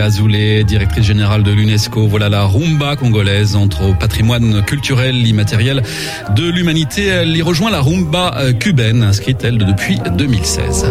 Azoulay, directrice générale de l'UNESCO, voilà la rumba congolaise entre patrimoine culturel immatériel de l'humanité. Elle y rejoint la rumba euh, cubaine, inscrite elle depuis 2016.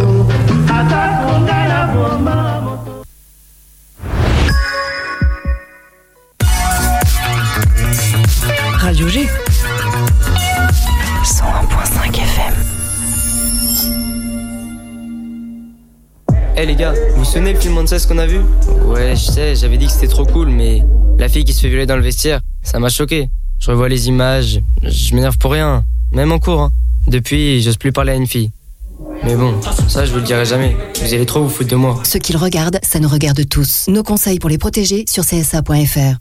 Eh les gars, vous vous souvenez le film ce qu'on a vu? Ouais, je sais, j'avais dit que c'était trop cool, mais la fille qui se fait violer dans le vestiaire, ça m'a choqué. Je revois les images, je m'énerve pour rien, même en cours. Hein. Depuis, j'ose plus parler à une fille. Mais bon, ça je vous le dirai jamais. Vous allez trop vous foutre de moi. Ce qu'ils regardent, ça nous regarde tous. Nos conseils pour les protéger sur csa.fr.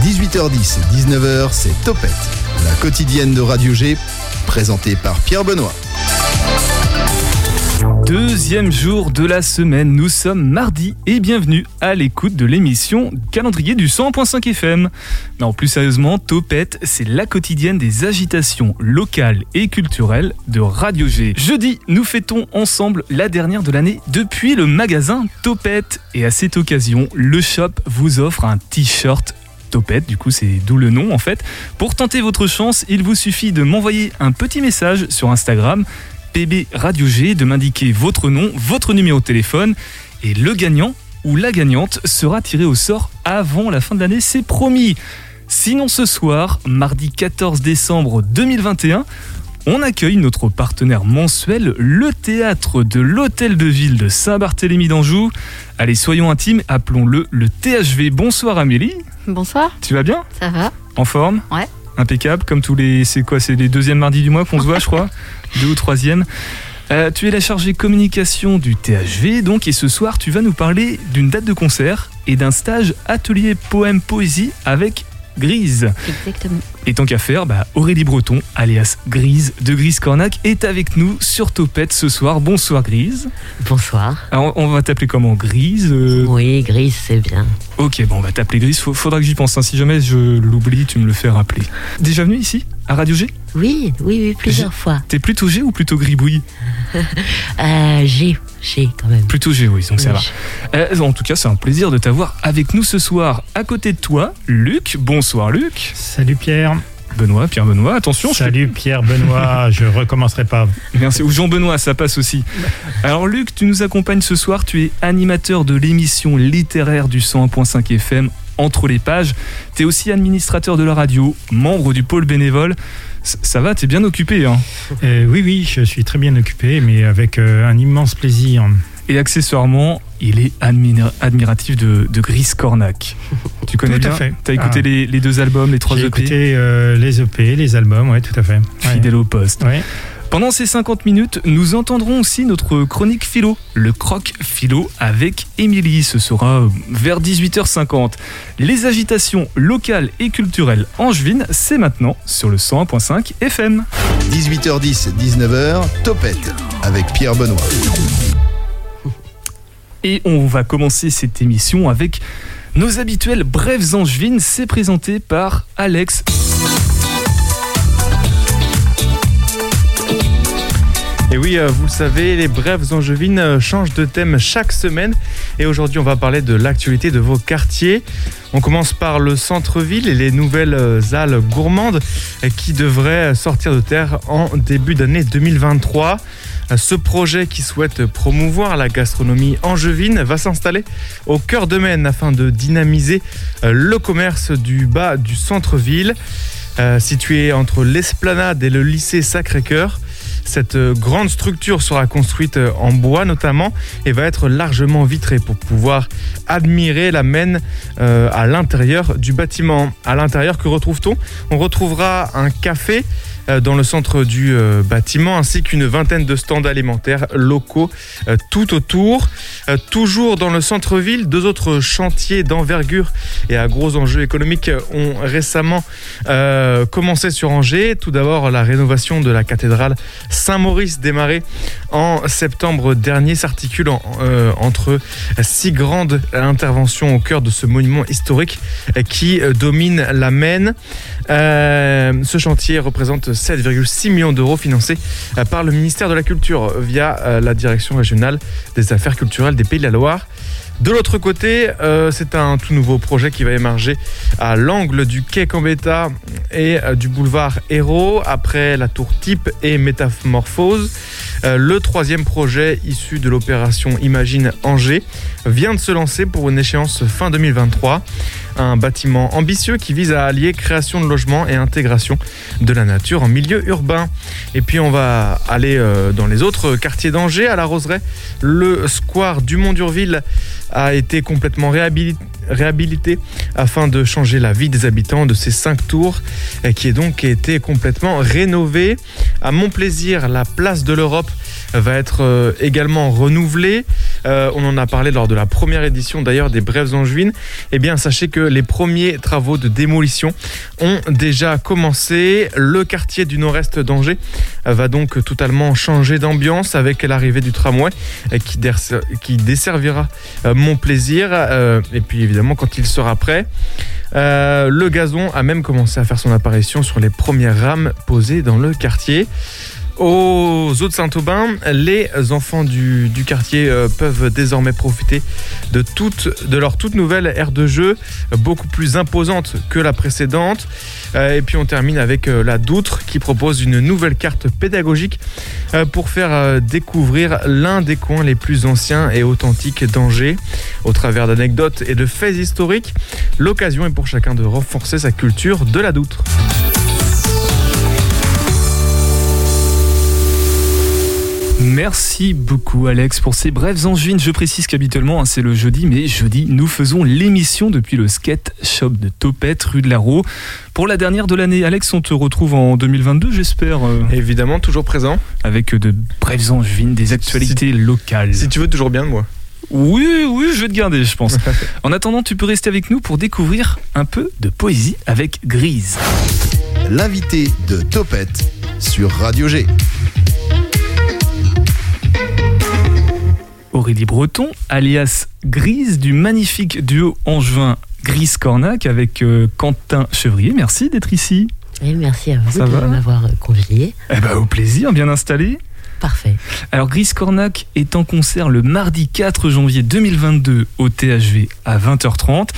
18h10, 19h, c'est Topette, la quotidienne de Radio G, présentée par Pierre Benoît. Deuxième jour de la semaine, nous sommes mardi et bienvenue à l'écoute de l'émission calendrier du 100.5 FM. Non, plus sérieusement, Topette, c'est la quotidienne des agitations locales et culturelles de Radio G. Jeudi, nous fêtons ensemble la dernière de l'année depuis le magasin Topette. Et à cette occasion, le shop vous offre un t-shirt Topette, du coup c'est d'où le nom en fait. Pour tenter votre chance, il vous suffit de m'envoyer un petit message sur Instagram PB Radio G, de m'indiquer votre nom, votre numéro de téléphone et le gagnant ou la gagnante sera tiré au sort avant la fin de l'année, c'est promis. Sinon ce soir, mardi 14 décembre 2021, on accueille notre partenaire mensuel, le théâtre de l'Hôtel de Ville de Saint-Barthélemy d'Anjou. Allez, soyons intimes, appelons-le le THV. Bonsoir Amélie. Bonsoir. Tu vas bien? Ça va En forme? Ouais. Impeccable, comme tous les. C'est quoi C'est les deuxièmes mardis du mois qu'on se voit, je crois Deux ou troisième euh, tu es la chargée communication du THV, donc, et ce soir, tu vas nous parler d'une date de concert et d'un stage atelier poème poésie avec Grise. Exactement. Et tant qu'à faire, bah, Aurélie Breton, alias Grise de Grise Cornac, est avec nous sur Topette ce soir. Bonsoir Grise. Bonsoir. Alors, on va t'appeler comment Grise euh, Oui, Grise, c'est bien. Ok, bon, on va t'appeler Grise. Faudra que j'y pense. hein. Si jamais je l'oublie, tu me le fais rappeler. Déjà venu ici À Radio G? Oui, oui, oui, plusieurs fois. T'es plutôt G ou plutôt gribouille? Euh, j'ai, j'ai quand même. Plutôt G, oui, donc ça va. Euh, en tout cas, c'est un plaisir de t'avoir avec nous ce soir. À côté de toi, Luc. Bonsoir Luc. Salut Pierre. Benoît, Pierre Benoît. Attention, je Salut Pierre Benoît. je recommencerai pas. Merci. Ou Jean Benoît, ça passe aussi. Alors Luc, tu nous accompagnes ce soir. Tu es animateur de l'émission littéraire du 101.5 FM Entre les pages. Tu es aussi administrateur de la radio, membre du pôle bénévole. Ça va, t'es bien occupé. Hein Euh, oui, oui, je suis très bien occupé, mais avec euh, un immense plaisir. Et accessoirement, il est admira- admiratif de, de Gris Cornac. Tu connais Tout à bien fait. T'as écouté Ah. les, les deux albums, les trois J'ai EP écouté euh, les EP, les albums, ouais, tout à fait. Ouais. Fidèle au poste. Ouais. Pendant ces 50 minutes, nous entendrons aussi notre chronique philo, le croc philo avec Émilie. Ce sera vers 18h50. Les agitations locales et culturelles angevines, c'est maintenant sur le 101.5 FM. 18h10, 19h, Topette, avec Pierre Benoît. Et on va commencer cette émission avec nos habituels brèves angevines. C'est présenté par Alex. Et oui, euh, vous le savez, les brèves angevines euh, changent de thème chaque semaine. Et aujourd'hui, on va parler de l'actualité de vos quartiers. On commence par le centre-ville et les nouvelles euh, halles gourmandes qui devraient sortir de terre en début d'année 2023. Euh, Ce projet qui souhaite promouvoir la gastronomie angevine va s'installer au cœur de Maine afin de dynamiser le commerce du bas du centre-ville. Situé entre l'esplanade et le lycée Sacré-Cœur. Cette euh, grande structure sera construite euh, en bois notamment et va être largement vitrée pour pouvoir admirer la Maine euh, à l'intérieur du bâtiment. À l'intérieur, que retrouve-t-on? On retrouvera un café dans le centre du euh, bâtiment ainsi qu'une vingtaine de stands alimentaires locaux euh, tout autour. Euh, toujours dans le centre-ville, deux autres chantiers d'envergure et à gros enjeux économiques ont récemment euh, commencé sur Angers. Tout d'abord, la rénovation de la cathédrale Saint-Maurice démarrée en septembre dernier s'articule en- euh, entre six grandes interventions au cœur de ce monument historique euh, qui euh, domine la Maine. Euh, ce chantier représente 7,6 millions d'euros financés euh, par le ministère de la Culture via euh, la Direction régionale des affaires culturelles des Pays de la Loire. De l'autre côté, euh, c'est un tout nouveau projet qui va émerger à l'angle du quai Cambetta et euh, du boulevard Hérault, après la tour type et métamorphose. Euh, le troisième projet issu de l'opération Imagine Angers vient de se lancer pour une échéance fin 2023. Un bâtiment ambitieux qui vise à allier création de logements et intégration de la nature en milieu urbain. Et puis on va aller dans les autres quartiers d'Angers, à la Roseraie. Le square du Mont d'Urville a été complètement réhabili- réhabilité afin de changer la vie des habitants de ces cinq tours qui est donc été complètement rénové. À Montplaisir, la place de l'Europe va être euh, également renouvelée. Euh, on en a parlé lors de la première édition d'ailleurs des Brèves Angevines. Eh bien, sachez que les premiers travaux de démolition ont déjà commencé. Le quartier du nord-est d'Angers va donc totalement changer d'ambiance avec l'arrivée du tramway euh, qui, desservira Montplaisir. Euh, et puis évidemment, quand il sera prêt, le gazon a même commencé à faire son apparition sur les premières rames posées dans le quartier. Aux eaux de Saint-Aubin, les enfants du, du quartier euh, peuvent désormais profiter de, toute, de leur toute nouvelle aire de jeu, beaucoup plus imposante que la précédente. Euh, et puis on termine avec euh, la Doutre qui propose une nouvelle carte pédagogique pour faire découvrir l'un des coins les plus anciens et authentiques d'Angers. Au travers d'anecdotes et de faits historiques, l'occasion est pour chacun de renforcer sa culture de la Doutre. Merci beaucoup Alex pour ces brèves angevines. Je précise qu'habituellement hein, c'est le jeudi, mais jeudi nous faisons l'émission depuis le skate shop de Topette rue de la Roue. Pour la dernière de l'année, Alex, on te retrouve en 2022 j'espère, euh, Évidemment, toujours présent. avec de brèves angevines, des actualités locales. Si tu veux, toujours bien de moi. Oui, oui, je vais te garder, je pense. En attendant, tu peux rester avec nous pour découvrir un peu de poésie avec Grise. L'invité de Topette sur Radio G. Aurélie Breton, alias Grise, du magnifique duo angevin Grise Cornac avec euh, Quentin Chevrier. Merci d'être ici. Et merci à vous Ça de m'avoir euh, convié. Eh ben, au plaisir, bien installé. Parfait. Alors, Grise Cornac est en concert le mardi 4 janvier 2022 au THV à 20h30.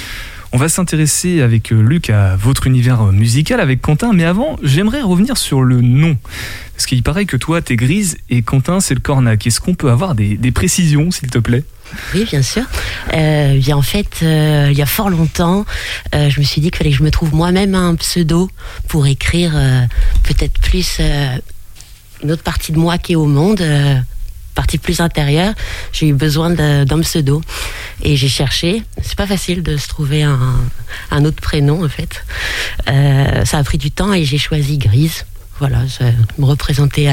On va s'intéresser avec euh, Luc à votre univers euh, musical avec Quentin, mais avant, j'aimerais revenir sur le nom. Parce qu'il paraît que toi, t'es Grise et Quentin, c'est le Cornac. Est-ce qu'on peut avoir des, précisions, s'il te plaît? Oui, bien sûr. Euh, en fait, euh, il y a fort longtemps, je me suis dit qu'il fallait que je me trouve moi-même un pseudo pour écrire peut-être plus une autre partie de moi qui est au monde, partie plus intérieure. J'ai eu besoin d'un pseudo et j'ai cherché. C'est pas facile de se trouver un, autre prénom en fait. Euh, ça a pris du temps et j'ai choisi Grise. Voilà, ça me représentait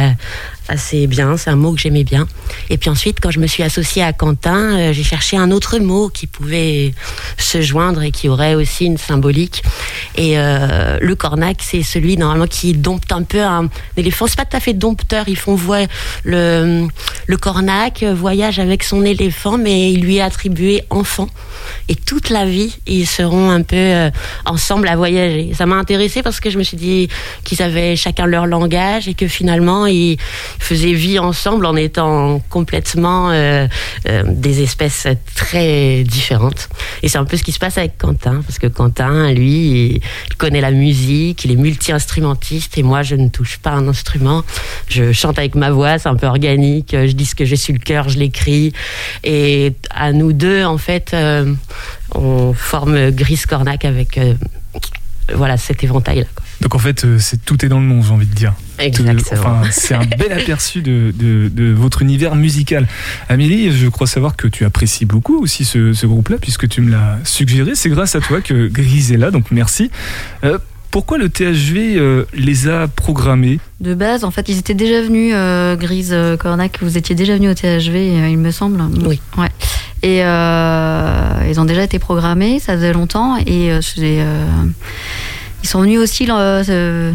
assez bien. C'est un mot que j'aimais bien. Et puis ensuite, quand je me suis associée à Quentin, euh, j'ai cherché un autre mot qui pouvait se joindre et qui aurait aussi une symbolique. Et euh, le cornac, c'est celui normalement qui dompte un peu un éléphant. C'est pas tout à fait dompteur. Ils font voir le le cornac euh, voyage avec son éléphant, mais il lui est attribué enfant. Et toute la vie, ils seront un peu ensemble à voyager. Ça m'a intéressé parce que je me suis dit qu'ils avaient chacun leur langage et que finalement ils faisaient vie ensemble en étant complètement euh, euh, des espèces très différentes. Et c'est un peu ce qui se passe avec Quentin, parce que Quentin, lui, il connaît la musique, il est multi-instrumentiste et moi, je ne touche pas un instrument. Je chante avec ma voix, c'est un peu organique. Je dis ce que j'ai sur le cœur, je l'écris. Et à nous deux, en fait, euh, on forme Grise Cornac avec voilà cet éventail-là. quoi. Donc en fait, euh, c'est tout est dans le nom, j'ai envie de dire. Exactement. Enfin, c'est un bel aperçu de, de- de votre univers musical. Amélie, je crois savoir que tu apprécies beaucoup aussi ce, ce groupe-là, puisque tu me l'as suggéré. C'est grâce à toi que Grise est là, donc merci. Euh, pourquoi le THV euh, les a programmés? De base, en fait, ils étaient déjà venus, euh, Grise euh, Cornac, vous étiez déjà venus au THV, euh, il me semble. Oui. Ouais. Et euh, ils ont déjà été programmés, ça faisait longtemps, et euh, c'est, euh, ils sont venus aussi, euh,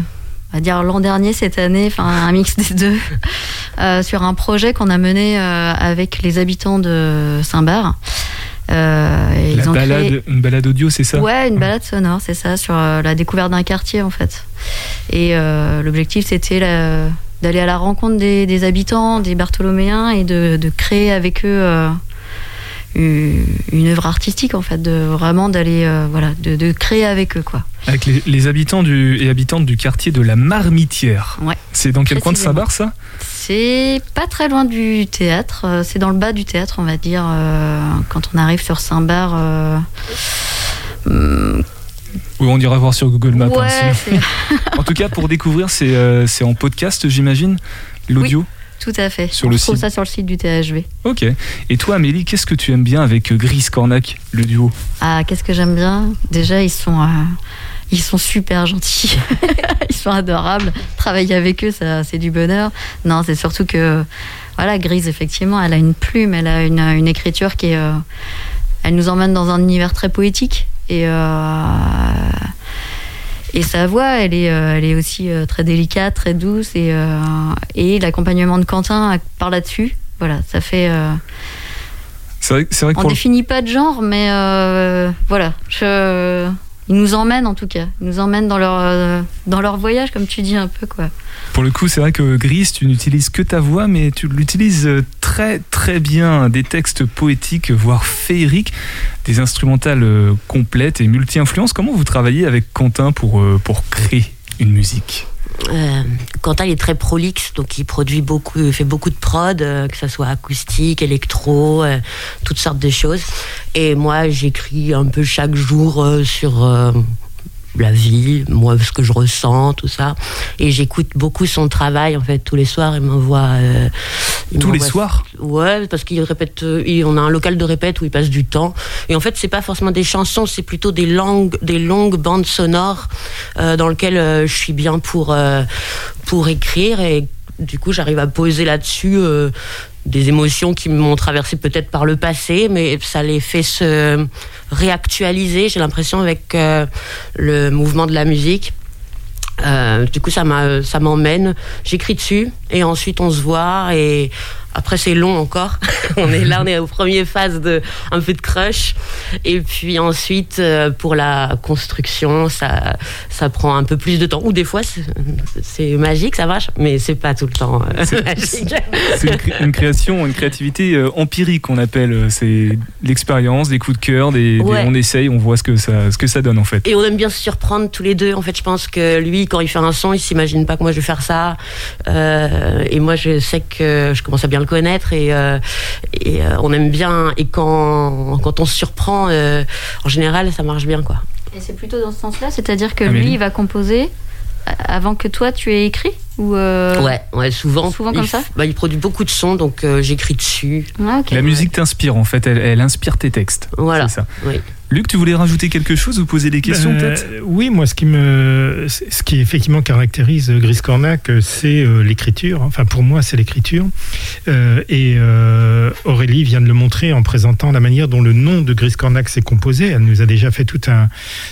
on va dire l'an dernier, cette année, enfin un mix des deux, euh, sur un projet qu'on a mené euh, avec les habitants de Saint-Bar. Euh, La ils ont balade, créé- Une balade audio, c'est ça? Ouais, une balade sonore, c'est ça, sur euh, la découverte d'un quartier en fait. Et euh, l'objectif c'était d'aller à la rencontre des, des habitants, des Bartholoméens et de, de créer avec eux une, une œuvre artistique en fait, de vraiment d'aller euh, voilà, de, de créer avec eux quoi. Avec les, les habitants du, et habitantes du quartier de la Marmitière. Ouais. C'est dans quel coin de Saint-Bar, ça? C'est pas très loin du théâtre, euh, c'est dans le bas du théâtre on va dire, euh, quand on arrive sur Saint-Bar. euh, hum, Oui, on ira voir sur Google Maps. hein, ouais, en tout cas, pour découvrir, c'est euh, c'est en podcast, j'imagine, l'audio? Tout à fait. Sur on le trouve site. ça sur le site du THV. Ok. Et toi, Amélie, qu'est-ce que tu aimes bien avec euh, Gris Cornac, le duo? Ah, qu'est-ce que j'aime bien? Déjà, ils sont, euh, ils sont super gentils. ils sont adorables. Travailler avec eux, ça, c'est du bonheur. Non, c'est surtout que, voilà, Grise, effectivement, elle a une plume, elle a une, une écriture qui est. euh, elle nous emmène dans un univers très poétique. Et. euh, et sa voix, elle est, euh, elle est aussi euh, très délicate, très douce. Et, euh, et l'accompagnement de Quentin par là-dessus, voilà, ça fait. C'est vrai, vrai on le- définit pas de genre, mais voilà. Je... Ils nous emmènent en tout cas. Ils nous emmènent dans leur, euh, dans leur voyage, comme tu dis un peu. quoi. Pour le coup, c'est vrai que Gris, tu n'utilises que ta voix, mais tu l'utilises euh, très très bien. Des textes poétiques, voire féeriques, des instrumentales euh, complètes et multi-influences. Comment vous travaillez avec Quentin pour, pour créer une musique? Euh, Quentin il est très prolixe, donc il produit beaucoup, fait beaucoup de prod, euh, que ça soit acoustique, électro, euh, toutes sortes de choses. Et moi, j'écris un peu chaque jour euh, sur euh, la vie, moi ce que je ressens, tout ça. Et j'écoute beaucoup son travail en fait tous les soirs. Il m'envoie euh, Tous les soirs? Ouais, parce qu'il répète. euh, il- on a un local de répète où il passe du temps. Et en fait, c'est pas forcément des chansons, c'est plutôt des longues, des longues bandes sonores euh, dans lesquelles euh, je suis bien pour pour écrire. Et du coup, j'arrive à poser là-dessus euh, des émotions qui m'ont traversé peut-être par le passé, mais ça les fait se réactualiser. J'ai l'impression avec euh, le mouvement de la musique. Euh, du coup, ça m'emmène. J'écris dessus et ensuite on se voit et après c'est long encore. on est là, on est aux premières phases de un peu de crush et puis ensuite euh, pour la construction, ça ça prend un peu plus de temps. Ou des fois c'est- magique, ça marche, mais c'est pas tout le temps euh, magique. C'est une, cré- une création, une créativité euh, empirique, on appelle. C'est l'expérience, des coups de cœur, des, on essaye, on voit ce que, ça, ce que ça donne en fait. Et on aime bien se surprendre tous les deux. En fait, je pense que lui, quand il fait un son, il s'imagine pas que moi je vais faire ça. Euh, et moi, je sais que je commence à bien le connaître et, euh, et euh, on aime bien. Et quand, quand on se surprend, euh, en général, ça marche bien, quoi. Et c'est plutôt dans ce sens-là, c'est-à-dire que Amélie lui, il va composer avant que toi tu aies écrit? Ou euh, Ouais, ouais, souvent. Souvent il, comme ça f- bah, il produit beaucoup de sons, donc euh, j'écris dessus. Ah. La musique t'inspire en fait, elle, elle inspire tes textes. Voilà. C'est ça. Oui. Luc, tu voulais rajouter quelque chose ou poser des questions Euh, peut-être? Oui, moi, ce qui me, ce qui effectivement caractérise Gris Cornac, euh, c'est euh, l'écriture. Enfin, pour moi, c'est l'écriture. Euh, et euh, Aurélie vient de le montrer en présentant la manière dont le nom de Gris Cornac s'est composé. Elle nous a déjà fait tout un,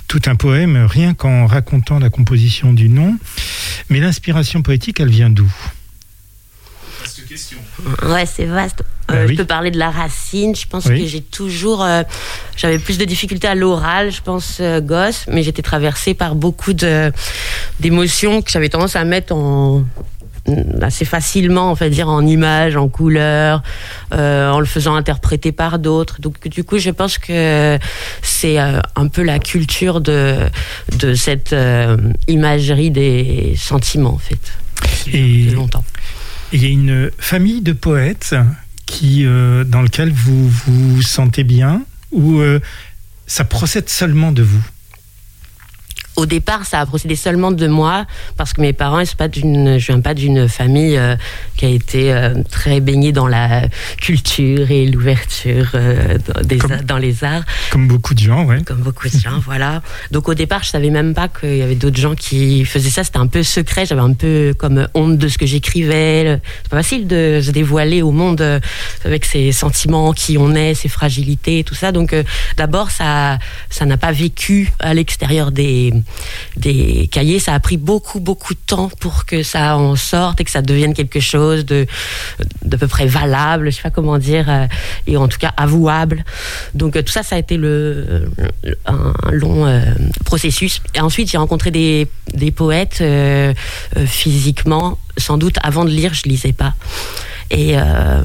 tout un poème, rien qu'en racontant la composition du nom. Mais l'inspiration poétique, elle vient d'où? Ouais, c'est vaste. Bah Euh. Je peux parler de la racine. Je pense Oui. que j'ai toujours. euh, J'avais plus de difficultés à l'oral, je pense, euh, gosse, mais j'étais traversée par beaucoup d'émotions que j'avais tendance à mettre en assez facilement, va dire, en images, en couleurs, euh, en le faisant interpréter par d'autres. Donc, du coup, je pense que c'est euh, un peu la culture de, de cette euh, imagerie des sentiments, en fait. Et Depuis longtemps. il y a une famille de poètes qui, euh, dans lequel vous vous sentez bien ou euh, ça procède seulement de vous? Au départ, ça a procédé seulement de moi parce que mes parents, c'est pas d'une, je viens pas d'une famille euh, qui a été euh, très baignée dans la culture et l'ouverture euh, dans, des- Comme- dans les arts, Comme beaucoup de gens, ouais. comme beaucoup de gens, voilà. Donc au départ, je savais même pas qu'il y avait d'autres gens qui faisaient ça. C'était un peu secret. J'avais un peu comme honte de ce que j'écrivais. C'est pas facile de se dévoiler au monde euh, avec ses sentiments, qui on est, ses fragilités, tout ça. Donc euh, d'abord, ça, ça n'a pas vécu à l'extérieur des des cahiers. Ça a pris beaucoup, beaucoup de temps pour que ça en sorte et que ça devienne quelque chose de d'à peu près valable, je sais pas comment dire, euh, et en tout cas avouable. Donc euh, tout ça, ça a été le, un long euh, processus. Et ensuite, j'ai rencontré des, des poètes physiquement, sans doute avant de lire, je lisais pas. Et euh,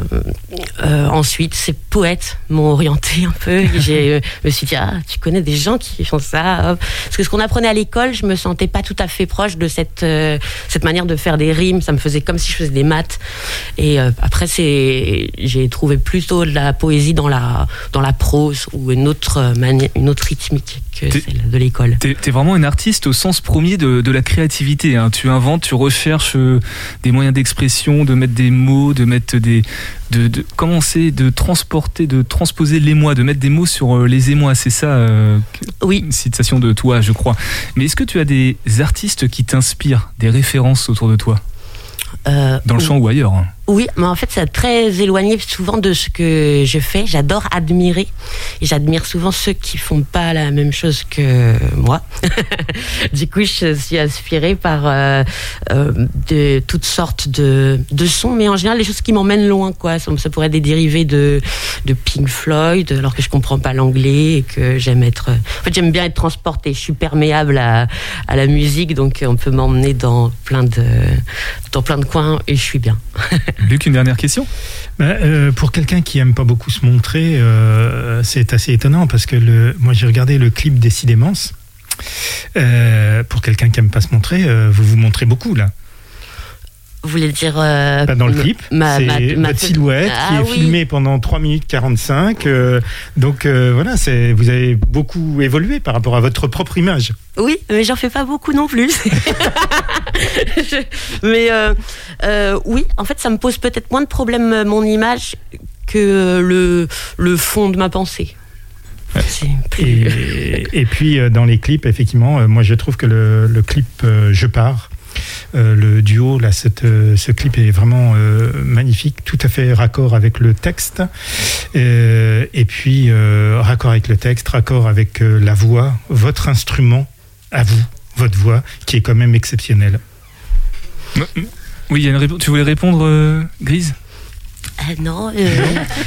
euh, ensuite, ces poètes m'ont orienté un peu. Je me suis dit, ah, tu connais des gens qui font ça. Parce que ce qu'on apprenait à l'école, je me sentais pas tout à fait proche de cette, euh, cette manière de faire des rimes. Ça me faisait comme si je faisais des maths. Et après, c'est, j'ai trouvé plutôt de la poésie dans la, dans la prose ou une autre, une autre rythmique que celle de l'école. Tu es, vraiment une artiste au sens premier de, de la créativité. Hein. Tu inventes, tu recherches des moyens d'expression, de mettre des mots, de mettre des, de, commencer de transporter, de transposer l'émoi, de mettre des mots sur euh, les émois. C'est ça euh, Oui. Une citation de toi, je crois. Mais est-ce que tu as des artistes qui t'inspirent, des références autour de toi? Euh, Dans le chant ou ailleurs hein oui, mais en fait, c'est très éloigné souvent de ce que je fais. J'adore admirer. Et j'admire souvent ceux qui font pas la même chose que moi. du coup, je suis inspirée par euh, euh, de toutes sortes de, de sons, mais en général, les choses qui m'emmènent loin, quoi. Ça, pourrait être des dérivés de, de Pink Floyd, alors que je comprends pas l'anglais et que j'aime être. En fait, j'aime bien être transportée. Je suis perméable à, à la musique, donc on peut m'emmener dans plein de, dans plein de coins et je suis bien. Luc, une dernière question? Bah, euh, Pour quelqu'un qui aime pas beaucoup se montrer, euh, c'est assez étonnant parce que moi j'ai regardé le clip Décidément. Euh, pour quelqu'un qui aime pas se montrer, vous vous montrez beaucoup là. Vous voulez dire euh, Dans le clip, votre silhouette qui ah est filmée pendant 3 minutes 45. Euh, donc euh, voilà, c'est vous avez beaucoup évolué par rapport à votre propre image. Oui, mais j'en fais pas beaucoup non plus. mais oui, en fait, ça me pose peut-être moins de problèmes mon que le, le fond de ma pensée. Et, et, puis dans les clips, effectivement, moi je trouve que le, le clip Je pars euh, le duo, là, cette, euh, ce clip est vraiment euh, magnifique, tout à fait raccord avec le texte. et puis, raccord avec le texte, raccord avec la voix, votre instrument à vous, votre voix, qui est quand même exceptionnelle. Oui, il y a une Tu voulais répondre, Grise? Non,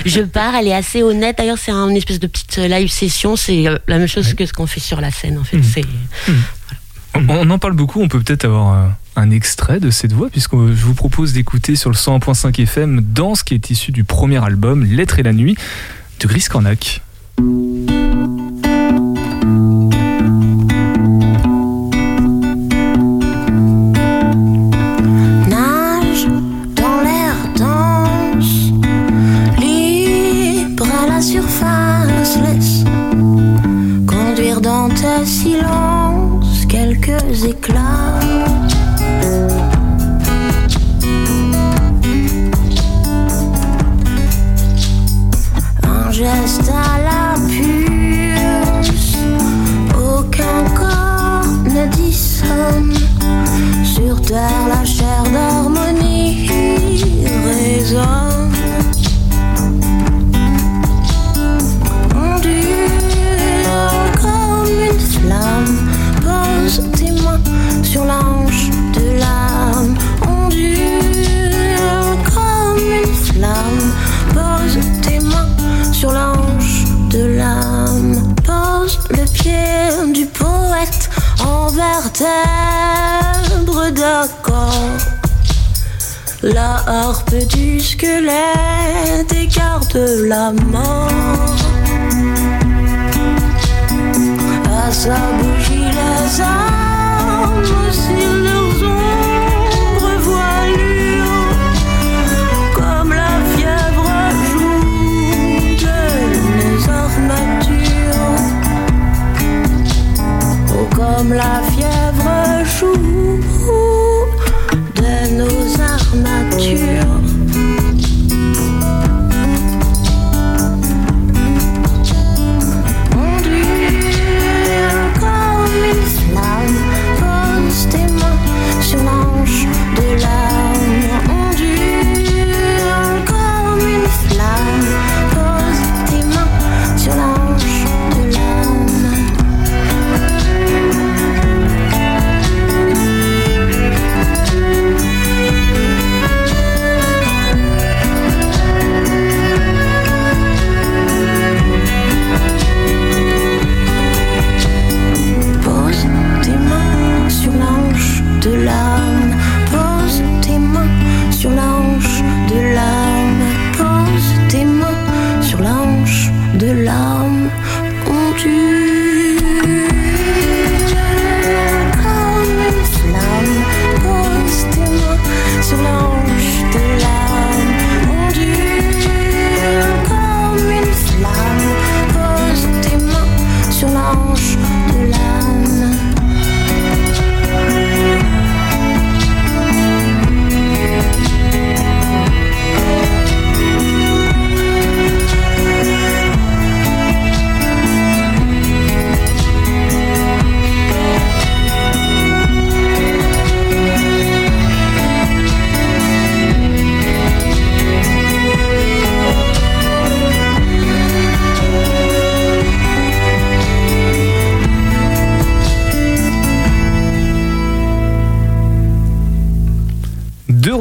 je pars, elle est assez honnête. D'ailleurs, c'est une espèce de petite live session. C'est la même chose que ce qu'on fait sur la scène, en fait. Mmh. Mmh. On, en parle beaucoup, on peut peut-être avoir un extrait de cette voix, puisque je vous propose d'écouter sur le 101.5 FM dans ce qui est issu du premier album, L'être et la nuit, de Gris Cornac.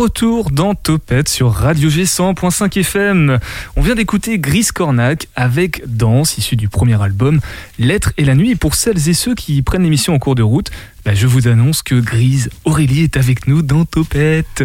Retour dans Topette sur Radio G 100.5 FM. On vient d'écouter Gris Cornac avec Danse, issu du premier album L'être et la nuit. Pour celles et ceux qui prennent l'émission en cours de route, bah, je vous annonce que Grise Aurélie est avec nous dans Topette.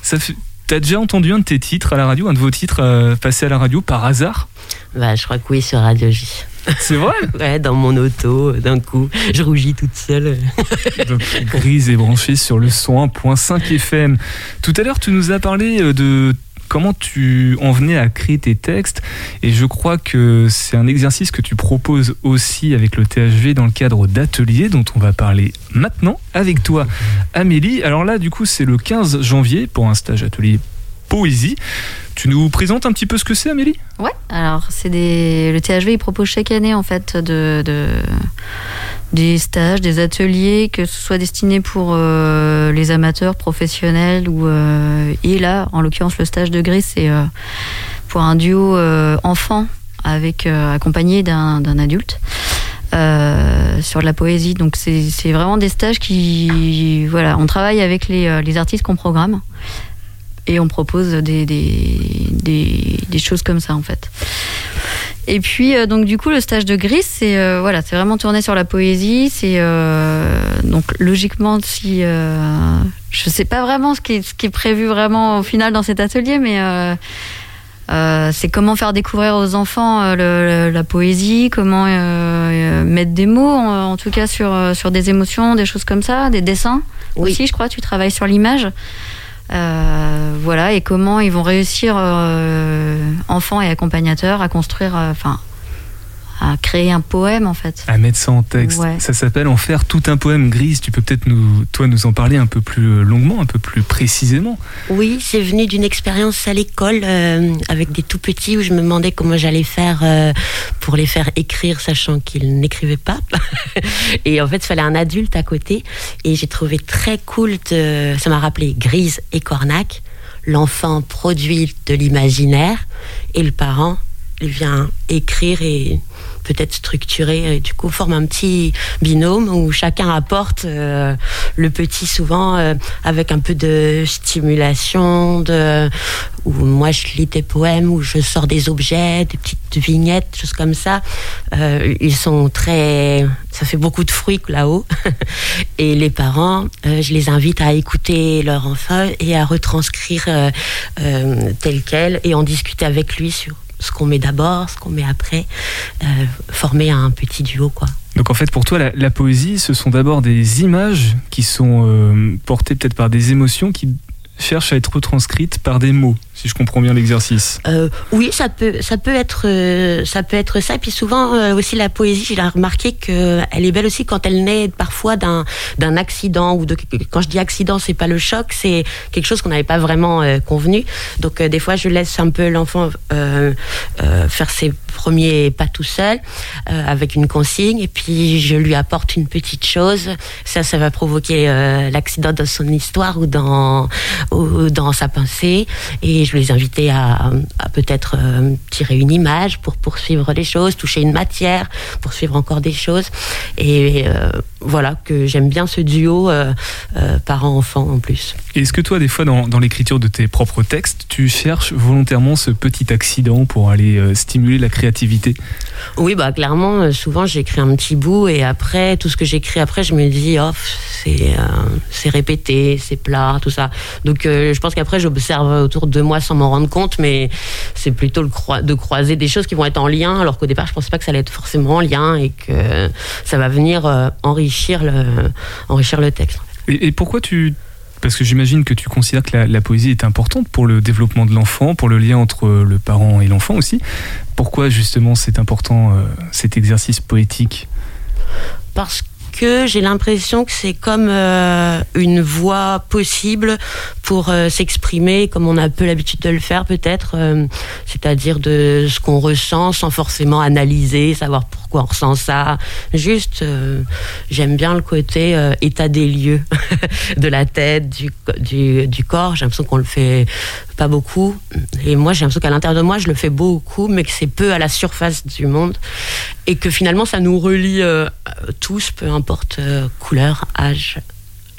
Ça fait... T'as déjà entendu un de tes titres à la radio, un de vos titres euh, passés à la radio par hasard? Bah, je crois que oui, sur Radio J. C'est vrai? Ouais, dans mon auto, d'un coup, je rougis toute seule. Donc, Grise est branchée sur le 101.5 FM. Tout à l'heure, tu nous as parlé euh, de comment tu en venais à créer tes textes et je crois que c'est un exercice que tu proposes aussi avec le THV dans le cadre d'ateliers dont on va parler maintenant avec toi Amélie. Alors là du coup c'est le 15 janvier pour un stage atelier poésie. Tu nous présentes un petit peu ce que c'est Amélie? Ouais, alors c'est des. Le THV propose chaque année en fait de, de- des stages, des ateliers, que ce soit destinés pour euh, les amateurs professionnels ou euh, et là en l'occurrence le stage de Gris c'est euh, pour un duo enfant avec accompagné d'un adulte. sur de la poésie donc c'est vraiment des stages qui voilà on travaille avec les, les artistes qu'on programme et on propose des, des, des, des choses comme ça en fait. Et puis euh, donc du coup le stage de Gris c'est euh, voilà c'est vraiment tourné sur la poésie c'est euh, donc logiquement si je sais pas vraiment ce qui est, ce qui est prévu vraiment au final dans cet atelier mais c'est comment faire découvrir aux enfants le- le- la poésie, comment mettre des mots, en, en tout cas sur, sur des émotions, des choses comme ça, des dessins Oui. aussi, je crois. Tu travailles sur l'image. Euh, voilà, et comment ils vont réussir, euh, enfants et accompagnateurs, à construire, euh, enfin, à créer un poème en fait. À mettre ça en texte. Ouais. Ça s'appelle En faire tout un poème grise. Tu peux peut-être nous, toi nous en parler un peu plus longuement, un peu plus précisément. Oui, c'est venu d'une expérience à l'école euh, avec des tout petits où je me demandais comment j'allais faire euh, pour les faire écrire, sachant qu'ils n'écrivaient pas. et en fait, il fallait un adulte à côté. Et j'ai trouvé très cool, de, ça m'a rappelé Grise et Cornac. L'enfant produit de l'imaginaire et le parent il vient écrire et peut-être structurer. Et du coup, forme un petit binôme où chacun apporte euh, le petit souvent euh, avec un peu de stimulation, de où moi je lis des poèmes, où je sors des objets, des petites vignettes, choses comme ça. Euh, ils sont très, ça fait beaucoup de fruits là-haut. et les parents, je les invite à écouter leur enfant et à retranscrire tel quel et en discuter avec lui sur ce qu'on met d'abord, ce qu'on met après, euh, former un petit duo quoi. Donc en fait, pour toi, la, poésie, ce sont d'abord des images qui sont euh, portées peut-être par des émotions qui cherchent à être retranscrites par des mots, si je comprends bien l'exercice. Euh, oui, ça peut, ça peut être, euh, ça peut être ça. Et puis souvent euh, aussi la poésie, j'ai remarqué que elle est belle aussi quand elle naît parfois d'un d'un accident ou de quand je dis accident, c'est pas le choc, c'est quelque chose qu'on n'avait pas vraiment convenu. Donc des fois, je laisse un peu l'enfant faire ses premiers pas tout seul avec une consigne et puis je lui apporte une petite chose. Ça, ça va provoquer l'accident dans son histoire ou dans ou dans sa pensée et je les invitais à, à peut-être euh, tirer une image pour poursuivre les choses, toucher une matière, poursuivre encore des choses. Et euh, voilà, que j'aime bien ce duo euh, euh, parent-enfant en plus. Est-ce que toi, des fois, dans, dans l'écriture de tes propres textes, tu cherches volontairement ce petit accident pour aller euh, stimuler la créativité? Oui, bah clairement, euh, souvent j'écris un petit bout et après, tout ce que j'écris après, je me dis, oh, c'est répété, c'est plat, tout ça. Donc je pense qu'après, j'observe autour de moi sans m'en rendre compte, mais c'est plutôt le croi- de croiser des choses qui vont être en lien, alors qu'au départ, je pensais pas que ça allait être forcément en lien et que ça va venir euh, enrichir, le, enrichir le texte. et, et pourquoi tu... Parce que j'imagine que tu considères que la, la poésie est importante pour le développement de l'enfant, pour le lien entre le parent et l'enfant aussi. Pourquoi justement c'est important euh, cet exercice poétique? Parce que j'ai l'impression que c'est comme euh, une voie possible pour euh, s'exprimer comme on a peu l'habitude de le faire peut-être, euh, c'est-à-dire de ce qu'on ressent sans forcément analyser, savoir pourquoi on ressent ça. Juste, j'aime bien le côté état des lieux de la tête, du, du corps. J'ai l'impression qu'on le fait pas beaucoup. Et moi, j'ai l'impression qu'à l'intérieur de moi, je le fais beaucoup, mais que c'est peu à la surface du monde. Et que finalement, ça nous relie euh, tous, peu importe euh, couleur, âge,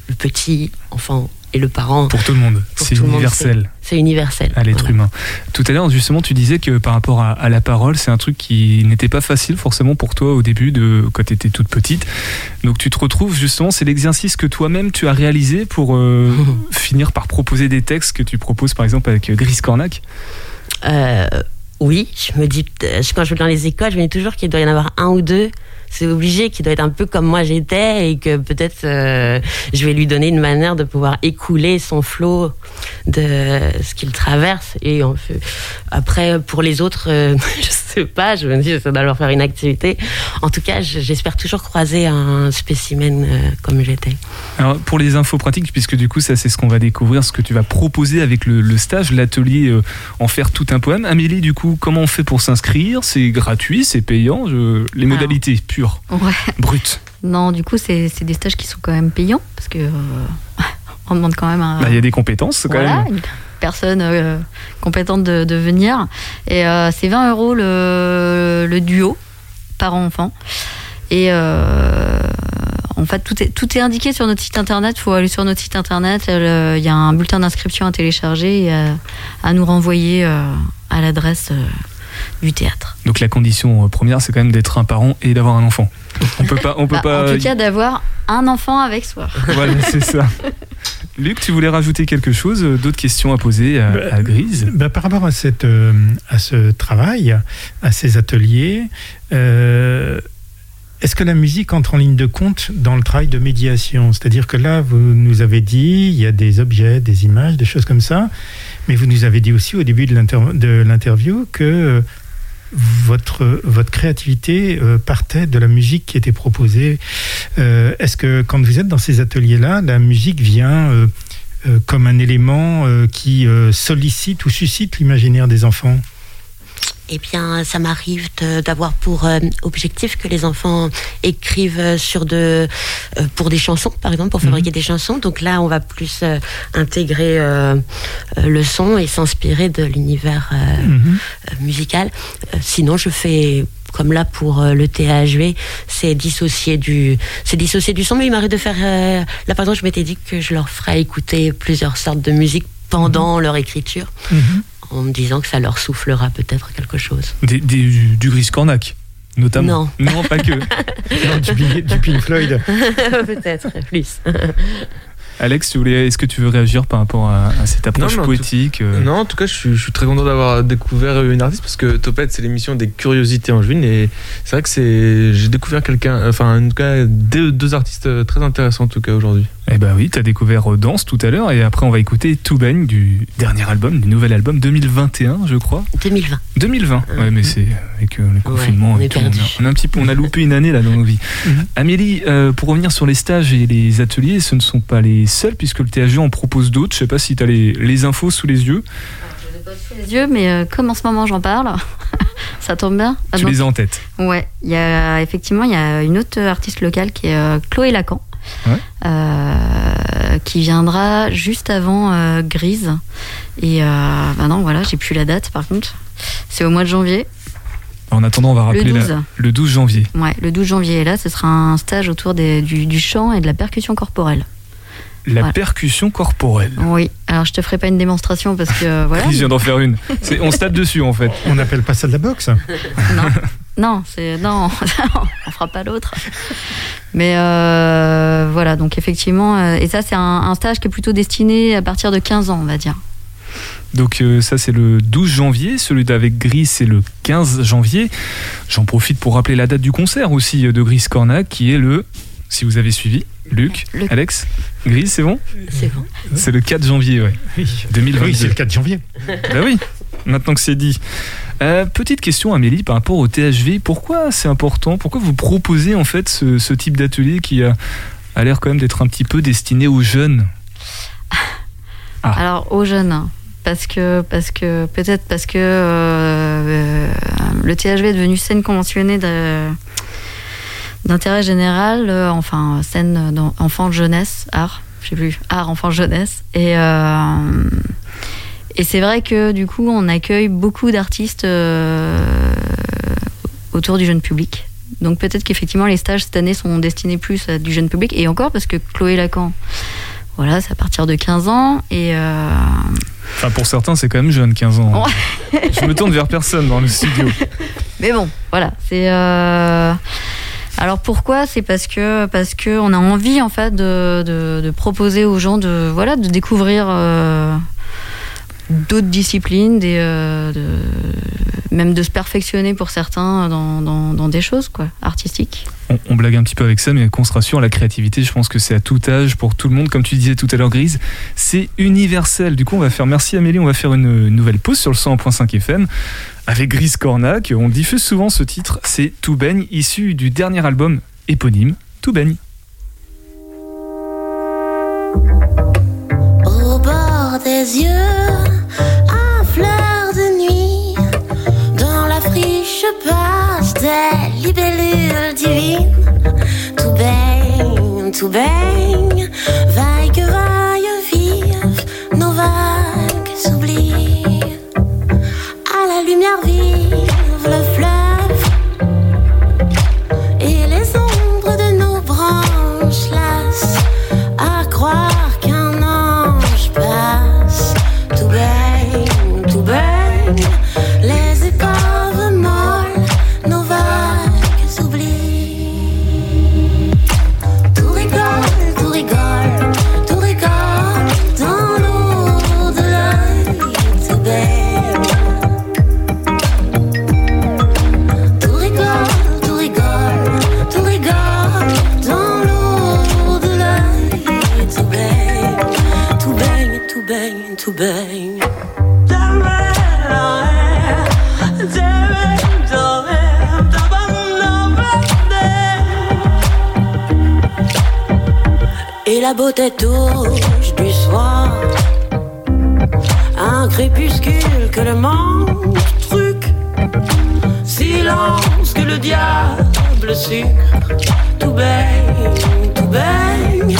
le petit enfant et le parent. Pour tout le monde, c'est universel. C'est universel. à l'être Voilà. humain. Tout à l'heure, justement, tu disais que par rapport à, à la parole, c'est un truc qui n'était pas facile forcément pour toi au début, de, quand tu étais toute petite. Donc tu te retrouves justement, c'est l'exercice que toi-même tu as réalisé pour euh, finir par proposer des textes que tu proposes par exemple avec euh, Gris Cornac? Euh, oui, je me dis, quand je vais dans les écoles, je me dis toujours qu'il doit y en avoir un ou deux. C'est obligé qu'il doit être un peu comme moi j'étais et que peut-être euh, je vais lui donner une manière de pouvoir écouler son flot de ce qu'il traverse. Et on fait- après, pour les autres, euh, je sais pas, je me dis, ça doit leur faire une activité. En tout cas, je- j'espère toujours croiser un spécimen euh, comme j'étais. Alors pour les infos pratiques, puisque du coup ça c'est ce qu'on va découvrir, ce que tu vas proposer avec le, le stage, l'atelier euh, en faire tout un poème. Amélie, du coup, comment on fait pour s'inscrire? C'est gratuit, c'est payant Je- Les Alors. modalités Ouais. brutes. Non, du coup, c'est des stages qui sont quand même payants parce que euh, on demande quand même un. Bah, Il y a des compétences quand voilà, même. une personne euh, compétente de, de venir. Et euh, c'est 20 euros le, le duo parent-enfant. Et en fait, tout est, tout est indiqué sur notre site internet. Il faut aller sur notre site internet. Il y a un bulletin d'inscription à télécharger et à, à nous renvoyer à l'adresse du théâtre. Donc la condition euh, première, c'est quand même d'être un parent et d'avoir un enfant. On peut pas, on peut Bah, pas. En tout cas, d'avoir un enfant avec soi. Voilà, c'est ça. Luc, tu voulais rajouter quelque chose, euh, d'autres questions à poser à, Bah, à Grise? Bah, par rapport à, cette, euh, à ce travail, à ces ateliers, euh, est-ce que la musique entre en ligne de compte dans le travail de médiation? C'est-à-dire que là, vous nous avez dit, il y a des objets, des images, des choses comme ça, mais vous nous avez dit aussi au début de l'inter- de l'interview que euh, votre, créativité euh, partait de la musique qui était proposée. Euh, est-ce que quand vous êtes dans ces ateliers-là, la musique vient... comme un élément qui sollicite ou suscite l'imaginaire des enfants? Eh bien, ça m'arrive d'avoir pour euh, objectif que les enfants écrivent euh, sur de, euh, pour des chansons, par exemple, pour fabriquer des chansons. Donc là, on va plus euh, intégrer le son et s'inspirer de l'univers Mhm. musical. Sinon, je fais comme là pour le THV, c'est dissocier du, c'est du son. Mais il m'arrive de faire. là, par exemple, je m'étais dit que je leur ferais écouter plusieurs sortes de musique pendant leur écriture, Mhm. En me disant que ça leur soufflera peut-être quelque chose. Des- des- du, du Gris Cornac, notamment. Non, pas que. Non, du, Pink- du Pink Floyd. peut-être plus. Alex, est-ce que tu veux réagir par rapport à, à cette approche Non, poétique euh, Non, en tout cas, je suis, je suis très content d'avoir découvert une artiste parce que Topette, c'est l'émission des curiosités en juin et c'est vrai que j'ai découvert quelqu'un, enfin, en tout cas, deux, deux artistes très intéressants en tout cas aujourd'hui. Eh ben oui, t'as découvert euh, Danse tout à l'heure et après on va écouter Tout baigne du dernier album, du nouvel album 2021, je crois. 2020. 2020. Ouais, mais c'est avec euh, le confinement on et est tout, perdu. on, a, on a un petit peu, on a loupé une année là dans nos vies. Mhm. Amélie, euh, pour revenir sur les stages et les ateliers, ce ne sont pas les seuls puisque le THG en propose d'autres. Je sais pas si tu as les, les infos sous les yeux. les yeux, mais euh, comme en ce moment j'en parle, ça tombe bien. Ah tu les as en tête. Ouais, il y a effectivement il y a une autre artiste locale qui est euh, Chloé Lacan, Ouais. euh, qui viendra juste avant euh, Grise. Et euh, bah non, voilà, j'ai plus la date par contre. C'est au mois de janvier. En attendant, on va rappeler Le la- 12. le 12 janvier. Ouais, le 12 janvier. Et là, ce sera un stage autour des- du, du chant et de la percussion corporelle. La Voilà. percussion corporelle. Oui, alors je te ferai pas une démonstration parce que voilà. Chris vient d'en faire une. On se tape dessus en fait. On n'appelle pas ça de la boxe Non, c'est non, on fera pas l'autre. Mais euh, voilà, donc effectivement, euh, et ça c'est un, un stage qui est plutôt destiné à partir de 15 ans, on va dire. Donc euh, ça c'est le 12 janvier, celui d'avec Gris c'est le 15 janvier. J'en profite pour rappeler la date du concert aussi de Gris Cornac qui est le, si vous avez suivi, Luc, Le- Alex, Gris c'est bon? C'est bon. C'est le 4 janvier, ouais. Oui, 2022. Oui, c'est le 4 janvier. Bah oui, maintenant que c'est dit. Euh, petite question Amélie par rapport au THV, pourquoi c'est important? Pourquoi vous proposez en fait ce, type d'atelier qui a, a l'air quand même d'être un petit peu destiné aux jeunes? Alors aux jeunes, parce que parce que peut-être parce que euh, euh, le THV est devenu scène conventionnée d'intérêt général, euh, enfin scène enfant jeunesse art, je sais plus art enfant jeunesse. Et euh, et c'est vrai que du coup on accueille beaucoup d'artistes euh, autour du jeune public. Donc peut-être qu'effectivement les stages cette année sont destinés plus à du jeune public et encore parce que Chloé Lacan voilà, c'est à partir de 15 ans. Et euh, Enfin pour certains c'est quand même jeune, 15 ans. Je me tourne vers personne dans le studio. mais bon, voilà, c'est. euh, Alors pourquoi? C'est parce que parce que on a envie en fait de, de, de proposer aux gens de voilà de découvrir euh, d'autres disciplines, des, euh, de- même de se perfectionner pour certains dans, dans, dans des choses quoi artistiques. On, on blague un petit peu avec ça, mais qu'on se rassure, la créativité, je pense que c'est à tout âge, pour tout le monde. Comme tu disais tout à l'heure, Grise, c'est universel. Du coup, on va faire, merci Amélie, on va faire une, une nouvelle pause sur le 100.5 FM avec Grise Cornac. On diffuse souvent ce titre, c'est Tout baigne, issu du dernier album éponyme, Tout baigne. Au bord des yeux, un fleur de nuit. Dans la friche passe des libellules divines. Tout baigne, tout baigne, vaille que vaille vive, nos vagues s'oublient. À la lumière vive, Et la beauté touche du soir. Un crépuscule que le manque truc Silence que le diable sucre. Tout baigne, tout baigne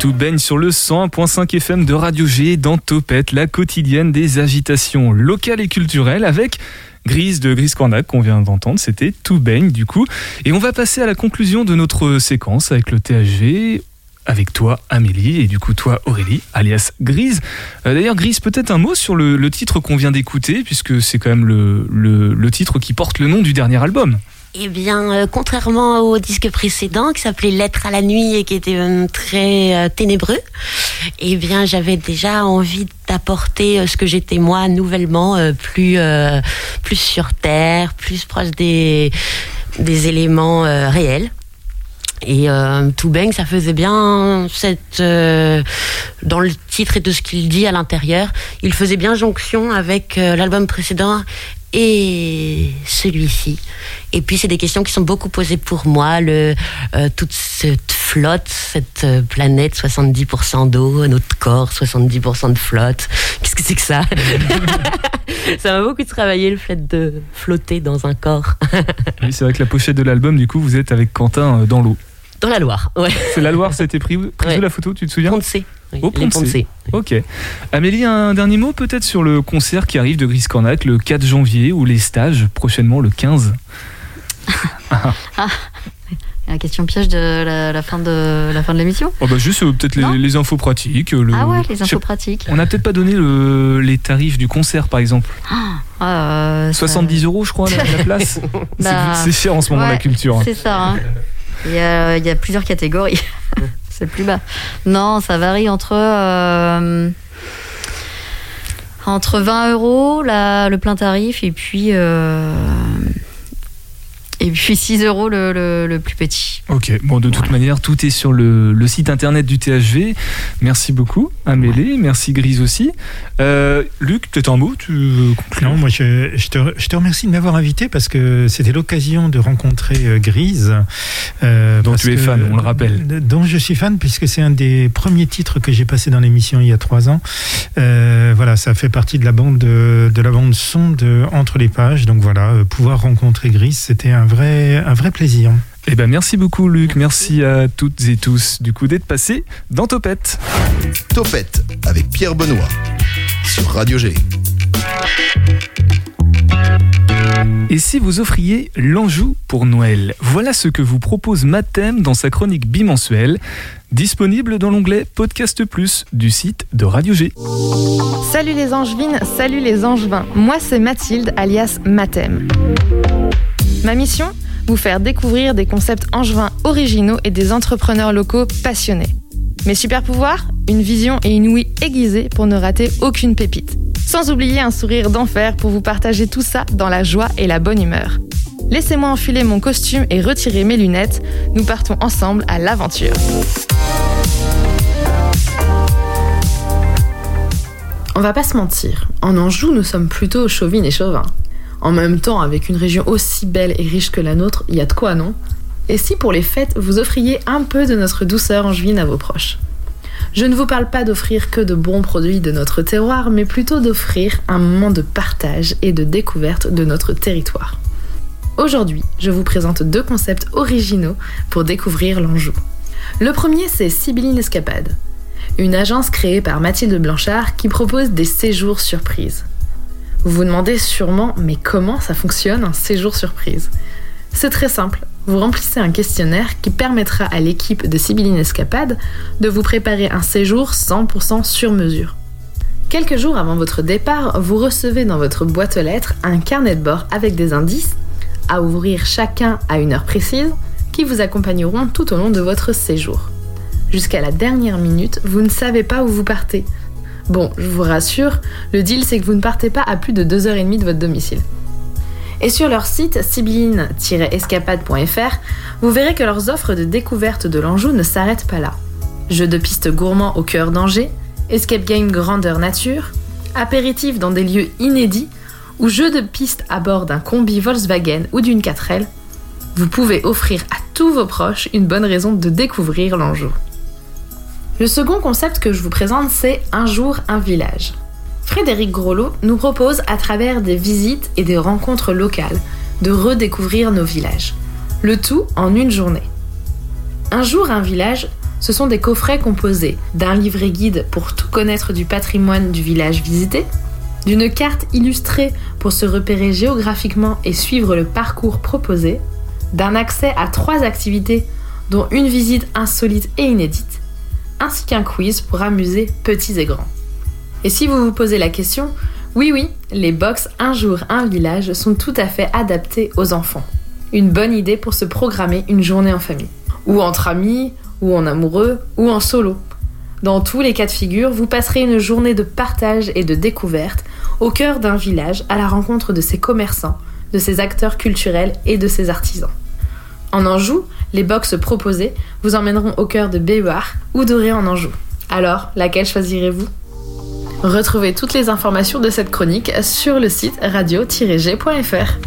Tout baigne sur le 100.5 FM de Radio G dans Topette, la quotidienne des agitations locales et culturelles avec Grise de Grise Cornac qu'on vient d'entendre, c'était Tout baigne du coup. Et on va passer à la conclusion de notre séquence avec le THG avec toi Amélie et du coup toi Aurélie alias Grise. Euh, D'ailleurs Grise peut-être un mot sur le, titre qu'on vient d'écouter puisque c'est quand même le- le titre qui porte le nom du dernier album. Eh bien, euh, contrairement au disque précédent qui s'appelait Lettre à la nuit et qui était euh, très euh, ténébreux, eh bien, j'avais déjà envie d'apporter ce que j'étais moi nouvellement, plus plus sur terre, plus proche des des éléments réels. Et euh, tout bang, ça faisait bien cette dans le titre et de ce qu'il dit à l'intérieur, il faisait bien jonction avec l'album précédent et celui-ci. Et puis c'est des questions qui sont beaucoup posées pour moi, le euh, toute cette flotte, cette euh, planète 70% d'eau, notre corps 70% de flotte. Qu'est-ce que c'est que ça? Ça m'a beaucoup travaillé le fait de flotter dans un corps Oui, c'est vrai que la pochette de l'album du coup vous êtes avec Quentin euh, dans l'eau. Dans la Loire. Ouais. C'est la Loire, c'était pris, où- Ouais. la photo, tu te souviens? Poncé. Oui, Au Poncé. Ok. Amélie, un dernier mot peut-être sur le concert qui arrive de Gris Cornac le 4 janvier ou les stages prochainement le 15 La question piège de la, la fin de la fin de l'émission. Oh bah Juste euh, peut-être les, les infos pratiques. euh, le- Ah ouais, les infos pratiques. On n'a peut-être pas donné le- les tarifs du concert par exemple. Ah, euh, ça- 70 euros je crois la, la place. C'est- Bah, c'est cher en ce moment ouais, la culture. hein. C'est ça. hein. Il, y a, plusieurs catégories. c'est plus bas. Non, ça varie entre. euh, entre 20 euros le plein tarif et puis. euh, et puis 6 euros le, le- le plus petit. Ok, bon de toute manière tout est sur le, le site internet du THV. Merci beaucoup Amélie, merci Grise aussi. Euh, Luc, peut-être un mot tu veux conclure Non, moi je, je, te, je te remercie de m'avoir invité parce que c'était l'occasion de rencontrer euh, Grise. euh, Dont tu es que- fan, on le rappelle. Dont je suis fan puisque c'est un des premiers titres que j'ai passé dans l'émission il y a trois ans. Euh, voilà, ça fait partie de la bande de, de la bande son de Entre les pages. Donc voilà, pouvoir rencontrer Grise, c'était un vrai, un vrai plaisir. Eh ben merci beaucoup Luc, merci à toutes et tous du coup d'être passés dans Topette. Topette avec Pierre Benoît sur Radio G. Et si vous offriez l'Anjou pour Noël? Voilà ce que vous propose Mathem dans sa chronique bimensuelle, disponible dans l'onglet Podcast Plus du site de Radio G. Salut les angevines, salut les angevins. Moi c'est Mathilde alias Mathem. Ma mission Vous faire découvrir des concepts angevins originaux et des entrepreneurs locaux passionnés. Mes super pouvoirs Une vision et une ouïe aiguisée pour ne rater aucune pépite. Sans oublier un sourire d'enfer pour vous partager tout ça dans la joie et la bonne humeur. Laissez-moi enfiler mon costume et retirer mes lunettes. Nous partons ensemble à l'aventure. On va pas se mentir, en Anjou, nous sommes plutôt chauvines et chauvins. En même temps, avec une région aussi belle et riche que la nôtre, il y a de quoi, non? Et si pour les fêtes, vous offriez un peu de notre douceur angevine à vos proches? Je ne vous parle pas d'offrir que de bons produits de notre terroir, mais plutôt d'offrir un moment de partage et de découverte de notre territoire. Aujourd'hui, je vous présente deux concepts originaux pour découvrir l'Anjou. Le premier, c'est Sibylline Escapade une agence créée par Mathilde Blanchard qui propose des séjours surprises. Vous vous demandez sûrement, mais comment ça fonctionne un séjour surprise? C'est très simple. Vous remplissez un questionnaire qui permettra à l'équipe de Sibylline Escapade de vous préparer un séjour 100% sur mesure. Quelques jours avant votre départ, vous recevez dans votre boîte aux lettres un carnet de bord avec des indices, à ouvrir chacun à une heure précise, qui vous accompagneront tout au long de votre séjour. Jusqu'à la dernière minute, vous ne savez pas où vous partez. Bon, je vous rassure, le deal c'est que vous ne partez pas à plus de 2h30 de votre domicile. Et sur leur site sibylline-escapade.fr, vous verrez que leurs offres de découverte de l'Anjou ne s'arrêtent pas là. Jeux de piste gourmands au cœur d'Angers, escape game grandeur nature, apéritifs dans des lieux inédits ou jeux de piste à bord d'un combi Volkswagen ou d'une 4L, vous pouvez offrir à tous vos proches une bonne raison de découvrir l'Anjou. Le second concept que je vous présente, c'est Un jour, un village. Frédéric Grolot nous propose, à travers des visites et des rencontres locales, de redécouvrir nos villages. Le tout en une journée. Un jour, un village, Ce sont des coffrets composés d'un livret guide pour tout connaître du patrimoine du village visité, d'une carte illustrée pour se repérer géographiquement et suivre le parcours proposé, d'un accès à trois activités dont une visite insolite et inédite, ainsi qu'un quiz pour amuser petits et grands. Et si vous vous posez la question, oui oui, les box Un jour, un village sont tout à fait adaptés aux enfants. Une bonne idée pour se programmer une journée en famille. Ou entre amis, ou en amoureux, ou en solo. Dans tous les cas de figure, vous passerez une journée de partage et de découverte au cœur d'un village à la rencontre de ses commerçants, de ses acteurs culturels et de ses artisans. En Anjou, les box proposées vous emmèneront au cœur de Béhuard ou d'Oré en Anjou. Alors, laquelle choisirez-vous? Retrouvez toutes les informations de cette chronique sur le site radio-g.fr.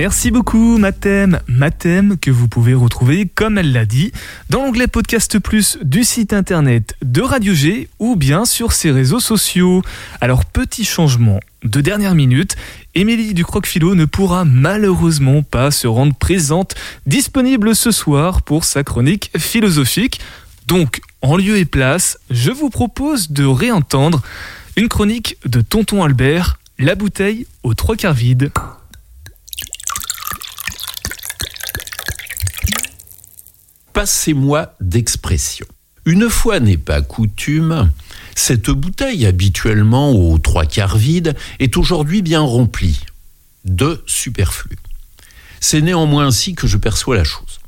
Merci beaucoup Mathème, Mathème que vous pouvez retrouver, comme elle l'a dit, dans l'onglet Podcast Plus du site internet de Radio G ou bien sur ses réseaux sociaux. Alors petit changement de dernière minute, Émilie du Croque-Philo ne pourra malheureusement pas se rendre présente, disponible ce soir pour sa chronique philosophique. Donc, en lieu et place, je vous propose de réentendre une chronique de Tonton Albert, La bouteille aux trois quarts vide. Passez-moi d'expression. Une fois n'est pas coutume, cette bouteille habituellement aux trois quarts vide est aujourd'hui bien remplie de superflu. C'est néanmoins ainsi que je perçois la chose.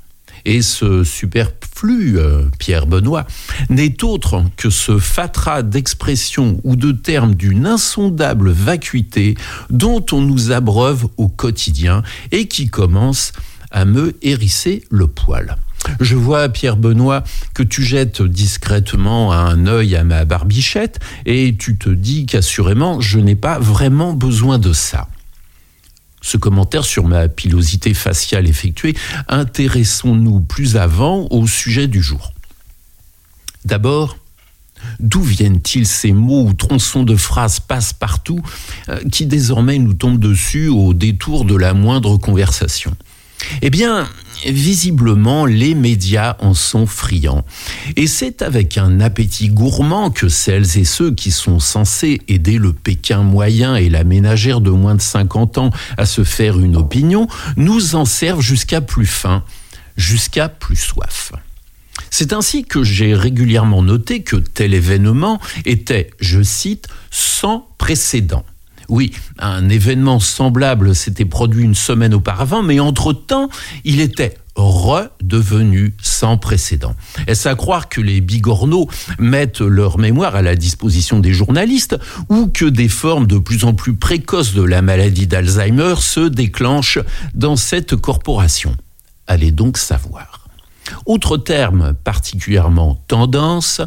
Et ce superflu, euh, Pierre Benoît, n'est autre que ce fatras d'expressions ou de termes d'une insondable vacuité dont on nous abreuve au quotidien et qui commence à me hérisser le poil. Je vois, Pierre Benoît, que tu jettes discrètement un œil à ma barbichette et tu te dis qu'assurément, je n'ai pas vraiment besoin de ça. Ce commentaire sur ma pilosité faciale effectuée, intéressons-nous plus avant au sujet du jour. D'abord, D'où viennent-ils ces mots ou tronçons de phrases passe-partout euh, qui désormais nous tombent dessus au détour de la moindre conversation? Eh bien, visiblement, les médias en sont friands. Et c'est avec un appétit gourmand que celles et ceux qui sont censés aider le Pékin moyen et la ménagère de moins de 50 ans à se faire une opinion nous en servent jusqu'à plus faim, jusqu'à plus soif. C'est ainsi que j'ai régulièrement noté que tel événement était, je cite, sans précédent. Oui, un événement semblable s'était produit une semaine auparavant, mais entre-temps, il était redevenu sans précédent. Est-ce à croire que les bigorneaux mettent leur mémoire à la disposition des journalistes ou que des formes de plus en plus précoces de la maladie d'Alzheimer se déclenchent dans cette corporation? Allez donc savoir. Autre terme particulièrement tendance,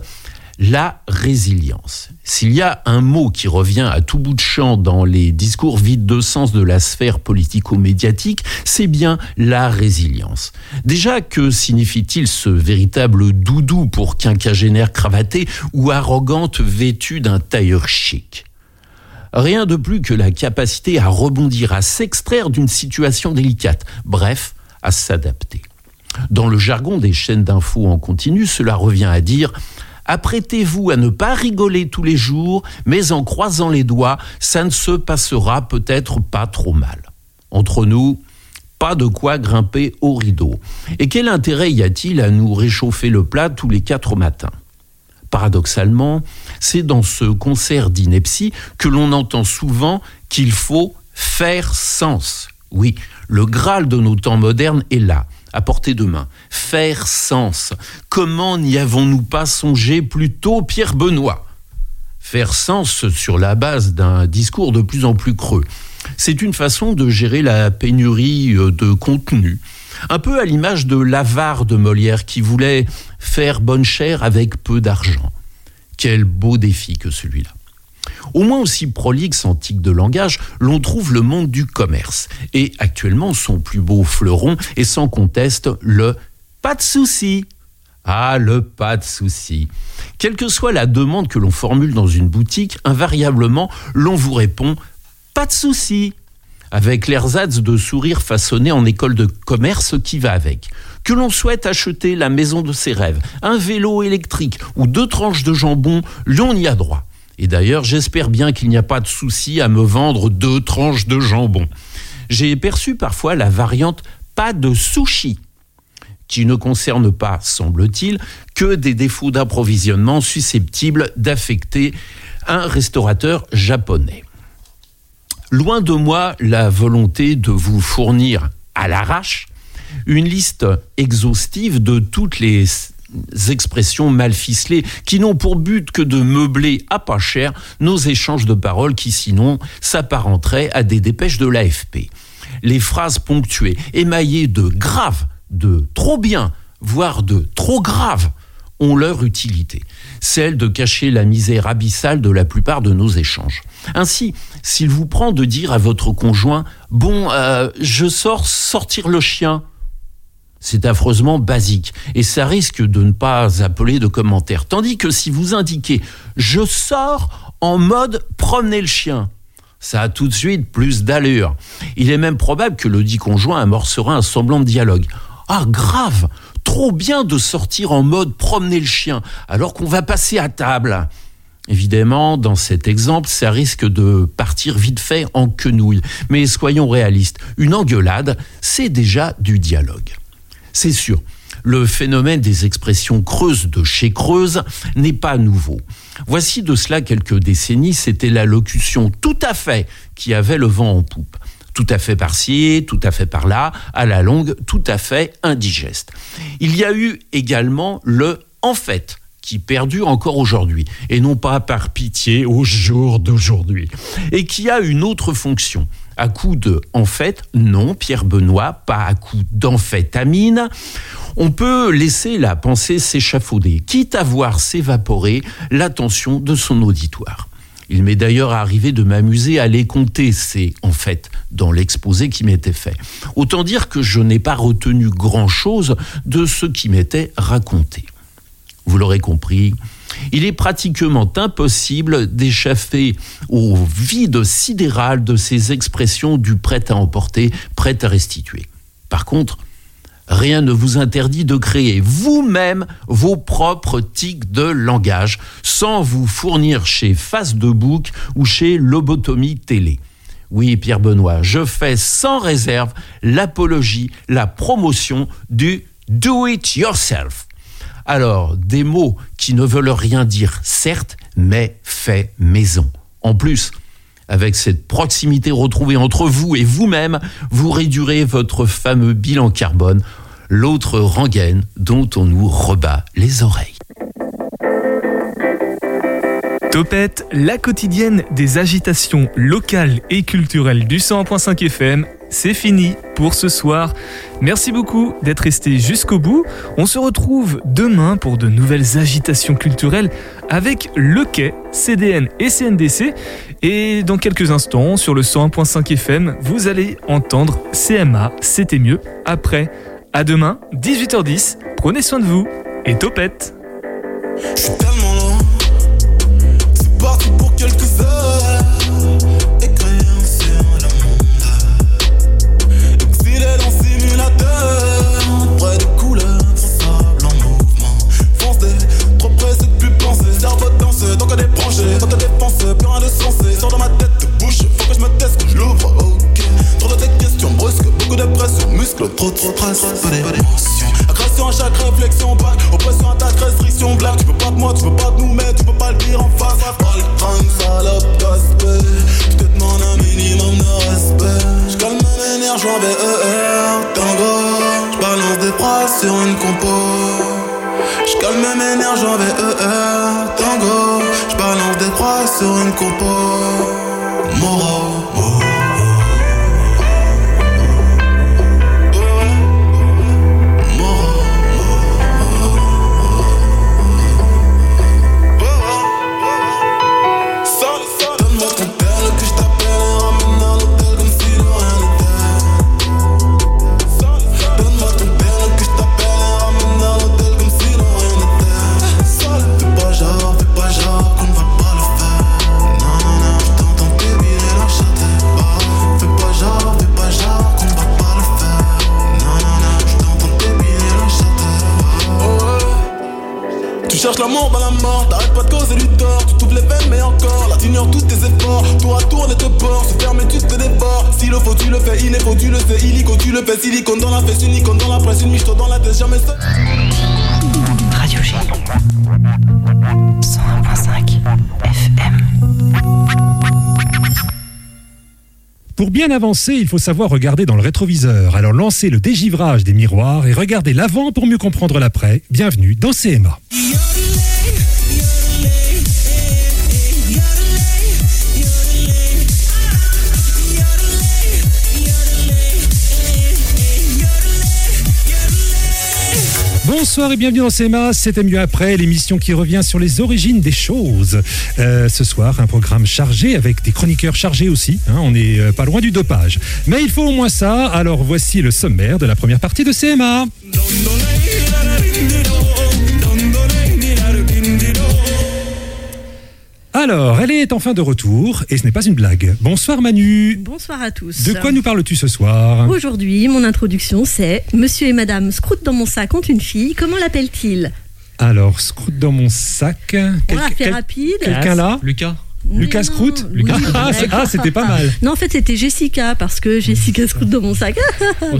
la résilience. S'il y a un mot qui revient à tout bout de champ dans les discours vides de sens de la sphère politico-médiatique, c'est bien la résilience. Déjà, que signifie-t-il ce véritable doudou pour quinquagénaire cravaté ou arrogante vêtue d'un tailleur chic? Rien de plus que la capacité à rebondir, à s'extraire d'une situation délicate, bref, à s'adapter. Dans le jargon des chaînes d'infos en continu, cela revient à dire Apprêtez-vous à ne pas rigoler tous les jours, mais en croisant les doigts, ça ne se passera peut-être pas trop mal. Entre nous, pas de quoi grimper au rideau. Et quel intérêt y a-t-il à nous réchauffer le plat tous les quatre matins? Paradoxalement, c'est dans ce concert d'ineptie que l'on entend souvent qu'il faut faire sens. Oui, le Graal de nos temps modernes est là à portée de main. Faire sens. Comment n'y avons-nous pas songé plus tôt, Pierre Benoît? Faire sens sur la base d'un discours de plus en plus creux. C'est une façon de gérer la pénurie euh, de contenu. Un peu à l'image de l'avare de Molière qui voulait faire bonne chère avec peu d'argent. Quel beau défi que celui-là. Au moins aussi prolixe en tic de langage, l'on trouve le monde du commerce. Et actuellement, son plus beau fleuron est sans conteste le pas de souci. Ah, le pas de souci. Quelle que soit la demande que l'on formule dans une boutique, invariablement, l'on vous répond pas de souci. avec l'ersatz de sourire façonné en école de commerce qui va avec. Que l'on souhaite acheter la maison de ses rêves, un vélo électrique ou deux tranches de jambon, l'on y a droit. Et d'ailleurs, j'espère bien qu'il n'y a pas de souci à me vendre deux tranches de jambon. J'ai perçu parfois la variante pas de sushi, qui ne concerne pas, semble-t-il, que des défauts d'approvisionnement susceptibles d'affecter un restaurateur japonais. Loin de moi la volonté de vous fournir à l'arrache une liste exhaustive de toutes les expressions mal ficelées qui n'ont pour but que de meubler à pas cher nos échanges de paroles qui sinon s'apparenteraient à des dépêches de l'AFP. Les phrases ponctuées, émaillées de grave, de trop bien, voire de trop grave, ont leur utilité, celle de cacher la misère abyssale de la plupart de nos échanges. Ainsi, s'il vous prend de dire à votre conjoint Bon, euh, je sors sortir le chien, c'est affreusement basique et ça risque de ne pas appeler de commentaires. Tandis que si vous indiquez je sors en mode promener le chien, ça a tout de suite plus d'allure. Il est même probable que le dit conjoint amorcera un semblant de dialogue. Ah, grave Trop bien de sortir en mode promener le chien alors qu'on va passer à table. Évidemment, dans cet exemple, ça risque de partir vite fait en quenouille. Mais soyons réalistes, une engueulade, c'est déjà du dialogue. C'est sûr, le phénomène des expressions creuses de chez Creuse n'est pas nouveau. Voici de cela quelques décennies, c'était la locution tout à fait qui avait le vent en poupe. Tout à fait par-ci, tout à fait par-là, à la longue, tout à fait indigeste. Il y a eu également le en fait qui perdure encore aujourd'hui, et non pas par pitié au jour d'aujourd'hui, et qui a une autre fonction. À coup de en fait, non, Pierre Benoît, pas à coup d'amphétamine. On peut laisser la pensée s'échafauder, quitte à voir s'évaporer l'attention de son auditoire. Il m'est d'ailleurs arrivé de m'amuser à les compter, c'est en fait dans l'exposé qui m'était fait. Autant dire que je n'ai pas retenu grand-chose de ce qui m'était raconté. Vous l'aurez compris, il est pratiquement impossible d'échaffer au vide sidéral de ces expressions du prêt à emporter, prêt à restituer. Par contre, rien ne vous interdit de créer vous-même vos propres tics de langage sans vous fournir chez Face de Bouc ou chez Lobotomie Télé. Oui, Pierre Benoît, je fais sans réserve l'apologie, la promotion du do it yourself. Alors, des mots qui ne veulent rien dire, certes, mais fait maison. En plus, avec cette proximité retrouvée entre vous et vous-même, vous réduirez votre fameux bilan carbone, l'autre rengaine dont on nous rebat les oreilles. Topette, la quotidienne des agitations locales et culturelles du 100.5 FM, c'est fini pour ce soir. Merci beaucoup d'être resté jusqu'au bout. On se retrouve demain pour de nouvelles agitations culturelles avec Le Quai, CDN et CNDC. Et dans quelques instants, sur le 101.5 FM, vous allez entendre CMA, c'était mieux. Après, à demain, 18h10. Prenez soin de vous et topette. Pour bien avancer, il faut savoir regarder dans le rétroviseur. Alors lancez le dégivrage des miroirs et regardez l'avant pour mieux comprendre l'après. Bienvenue dans CMA. Bonsoir et bienvenue dans CMA, c'était mieux après, l'émission qui revient sur les origines des choses. Euh, ce soir, un programme chargé avec des chroniqueurs chargés aussi, hein, on n'est euh, pas loin du dopage. Mais il faut au moins ça, alors voici le sommaire de la première partie de CMA. Alors, elle est enfin de retour et ce n'est pas une blague. Bonsoir Manu. Bonsoir à tous. De quoi nous parles-tu ce soir? Aujourd'hui, mon introduction, c'est Monsieur et Madame Scrout dans mon sac ont une fille. Comment l'appelle-t-il? Alors, scroute dans mon sac. On Quel- l'a fait quel- rapide. Quelqu'un là? Lucas. Lucas Lucas. Ah, c'est- ah, c'était pas mal. Non, en fait, c'était Jessica parce que Jessica Scrout dans mon sac.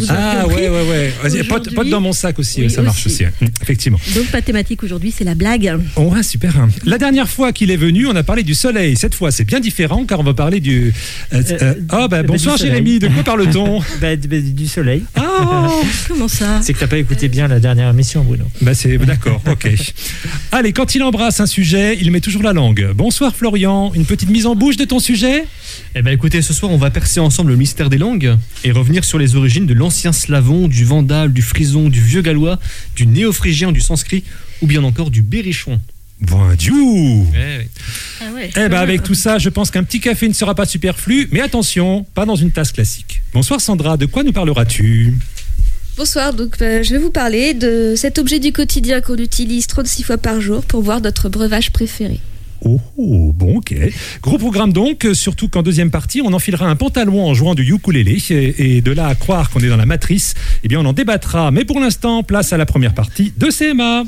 Ah ouais, ouais, ouais. Vas-y, pote, dans mon sac aussi, Oui, ça marche aussi. aussi. Effectivement. Donc, pas thématique aujourd'hui, c'est la blague. Oh, ouais, super. La dernière fois qu'il est venu, on a parlé du soleil. Cette fois, c'est bien différent car on va parler du. euh, euh, Ah, bah, bah, bonsoir du soleil. Jérémy, de quoi parle-t-on Bah, bah, du soleil. Oh Comment ça C'est que t'as pas écouté bien la dernière émission, Bruno. Bah, c'est d'accord, ok. Allez, quand il embrasse un sujet, il met toujours la langue. Bonsoir Florian, une petite mise en bouche de ton sujet Eh ben écoutez, ce soir on va percer ensemble le mystère des langues et revenir sur les origines de l'ancien slavon, du vandal, du frison, du vieux gallois, du néo-phrygien, du sanskrit ou bien encore du berrichon. Bon Dieu Ah ouais. Eh ben avec tout ça, je pense qu'un petit café ne sera pas superflu, mais attention, pas dans une tasse classique. Bonsoir Sandra, de quoi nous parleras-tu Bonsoir, donc euh, je vais vous parler de cet objet du quotidien qu'on utilise 36 fois par jour pour boire notre breuvage préféré. Oh, bon, ok. Gros programme donc, euh, surtout qu'en deuxième partie, on enfilera un pantalon en jouant du ukulélé. Et, et de là à croire qu'on est dans la matrice, eh bien, on en débattra. Mais pour l'instant, place à la première partie de CMA.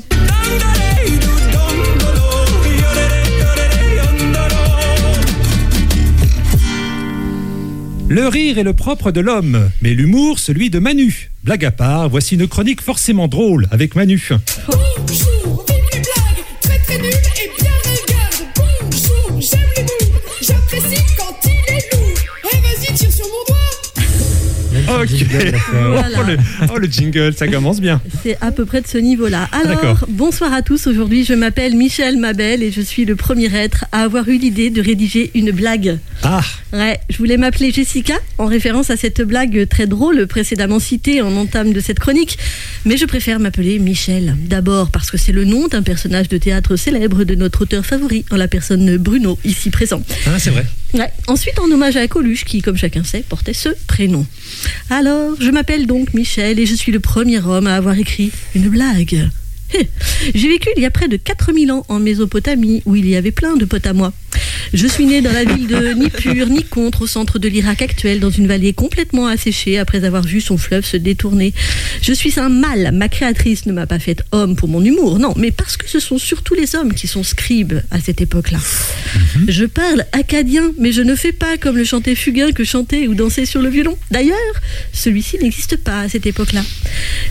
Le rire est le propre de l'homme, mais l'humour celui de Manu. Blague à part, voici une chronique forcément drôle avec Manu. Ok. Voilà. Oh, le, oh, le jingle, ça commence bien. C'est à peu près de ce niveau-là. Alors, D'accord. bonsoir à tous. Aujourd'hui, je m'appelle Michel Mabel et je suis le premier être à avoir eu l'idée de rédiger une blague. Ah, Ouais, je voulais m'appeler Jessica en référence à cette blague très drôle précédemment citée en entame de cette chronique, mais je préfère m'appeler Michel. D'abord parce que c'est le nom d'un personnage de théâtre célèbre de notre auteur favori, en la personne Bruno, ici présent. ah c'est vrai. Ensuite, en hommage à Coluche, qui, comme chacun sait, portait ce prénom. Alors, je m'appelle donc Michel et je suis le premier homme à avoir écrit une blague. Hé, J'ai vécu il y a près de 4000 ans en Mésopotamie, où il y avait plein de potes à moi. Je suis né dans la ville de ni pur ni contre, au centre de l'Irak actuel, dans une vallée complètement asséchée après avoir vu son fleuve se détourner. Je suis un mâle. Ma créatrice ne m'a pas fait homme pour mon humour, non, mais parce que ce sont surtout les hommes qui sont scribes à cette époque-là. Je parle acadien, mais je ne fais pas comme le chantait Fugain que chanter ou danser sur le violon. D'ailleurs, celui-ci n'existe pas à cette époque-là.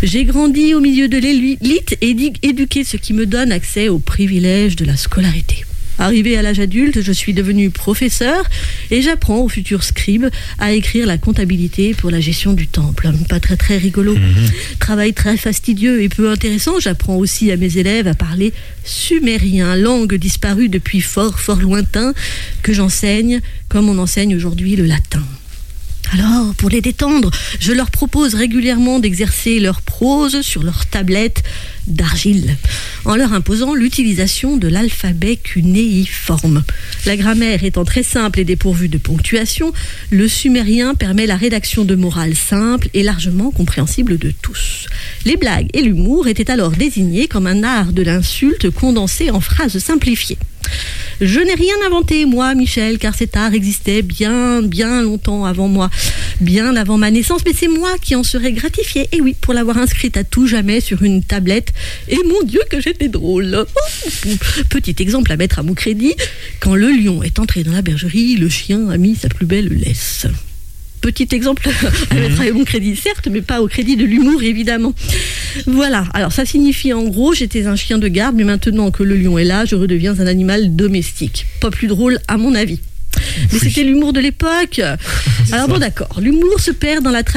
J'ai grandi au milieu de l'élite et éduqué, ce qui me donne accès aux privilèges de la scolarité. Arrivé à l'âge adulte, je suis devenu professeur et j'apprends aux futurs scribes à écrire la comptabilité pour la gestion du temple. Pas très très rigolo. Travail très fastidieux et peu intéressant. J'apprends aussi à mes élèves à parler sumérien, langue disparue depuis fort fort lointain, que j'enseigne comme on enseigne aujourd'hui le latin. Alors, pour les détendre, je leur propose régulièrement d'exercer leur prose sur leur tablette d'argile, en leur imposant l'utilisation de l'alphabet cunéiforme. La grammaire étant très simple et dépourvue de ponctuation, le sumérien permet la rédaction de morales simples et largement compréhensibles de tous. Les blagues et l'humour étaient alors désignés comme un art de l'insulte condensé en phrases simplifiées. Je n'ai rien inventé, moi, Michel, car cet art existait bien, bien longtemps avant moi. bien avant ma naissance, mais c'est moi qui en serais gratifiée. Et oui, pour l'avoir inscrite à tout jamais sur une tablette. Et mon Dieu que j'étais drôle. Petit exemple à mettre à mon crédit. Quand le lion est entré dans la bergerie, le chien a mis sa plus belle laisse. Petit exemple à mettre à mon crédit, certes, mais pas au crédit de l'humour, évidemment. Voilà, alors ça signifie en gros, j'étais un chien de garde, mais maintenant que le lion est là, je redeviens un animal domestique. Pas plus drôle, à mon avis. Mais c'était l'humour de l'époque. Alors bon, d'accord, l'humour se perd dans la traduction